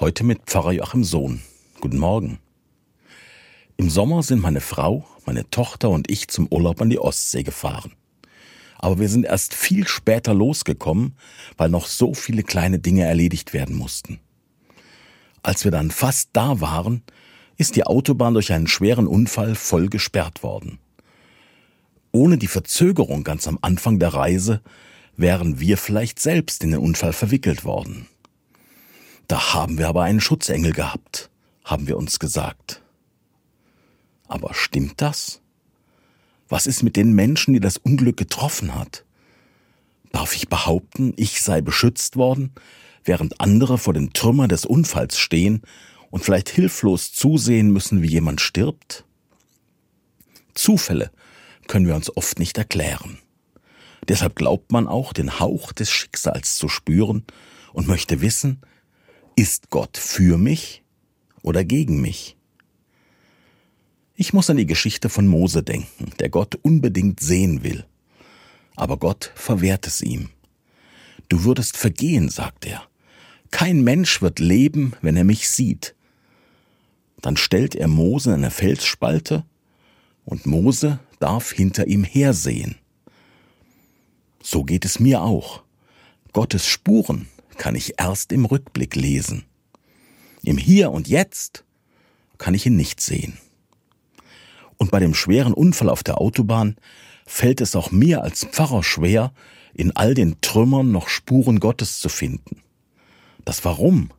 Heute mit Pfarrer Joachim Sohn. Guten Morgen. Im Sommer sind meine Frau, meine Tochter und ich zum Urlaub an die Ostsee gefahren. Aber wir sind erst viel später losgekommen, weil noch so viele kleine Dinge erledigt werden mussten. Als wir dann fast da waren, ist die Autobahn durch einen schweren Unfall voll gesperrt worden. Ohne die Verzögerung ganz am Anfang der Reise wären wir vielleicht selbst in den Unfall verwickelt worden. Da haben wir aber einen Schutzengel gehabt, haben wir uns gesagt. Aber stimmt das? Was ist mit den Menschen, die das Unglück getroffen hat? Darf ich behaupten, ich sei beschützt worden, während andere vor den Trümmern des Unfalls stehen und vielleicht hilflos zusehen müssen, wie jemand stirbt? Zufälle können wir uns oft nicht erklären. Deshalb glaubt man auch, den Hauch des Schicksals zu spüren und möchte wissen, ist Gott für mich oder gegen mich? Ich muss an die Geschichte von Mose denken, der Gott unbedingt sehen will. Aber Gott verwehrt es ihm. Du würdest vergehen, sagt er. Kein Mensch wird leben, wenn er mich sieht. Dann stellt er Mose in eine Felsspalte und Mose darf hinter ihm hersehen. So geht es mir auch. Gottes Spuren kann ich erst im Rückblick lesen. Im Hier und Jetzt kann ich ihn nicht sehen. Und bei dem schweren Unfall auf der Autobahn fällt es auch mir als Pfarrer schwer, in all den Trümmern noch Spuren Gottes zu finden. Das Warum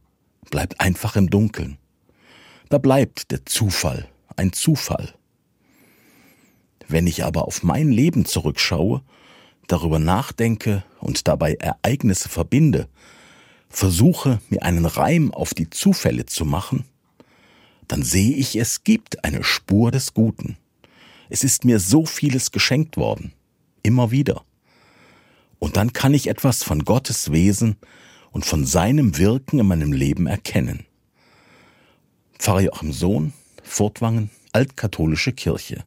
bleibt einfach im Dunkeln. Da bleibt der Zufall ein Zufall. Wenn ich aber auf mein Leben zurückschaue, darüber nachdenke und dabei Ereignisse verbinde, versuche mir einen Reim auf die Zufälle zu machen, dann sehe ich, es gibt eine Spur des Guten. Es ist mir so vieles geschenkt worden, immer wieder. Und dann kann ich etwas von Gottes Wesen und von seinem Wirken in meinem Leben erkennen. Pfarrer Joachim Sohn, Furtwangen, Altkatholische Kirche.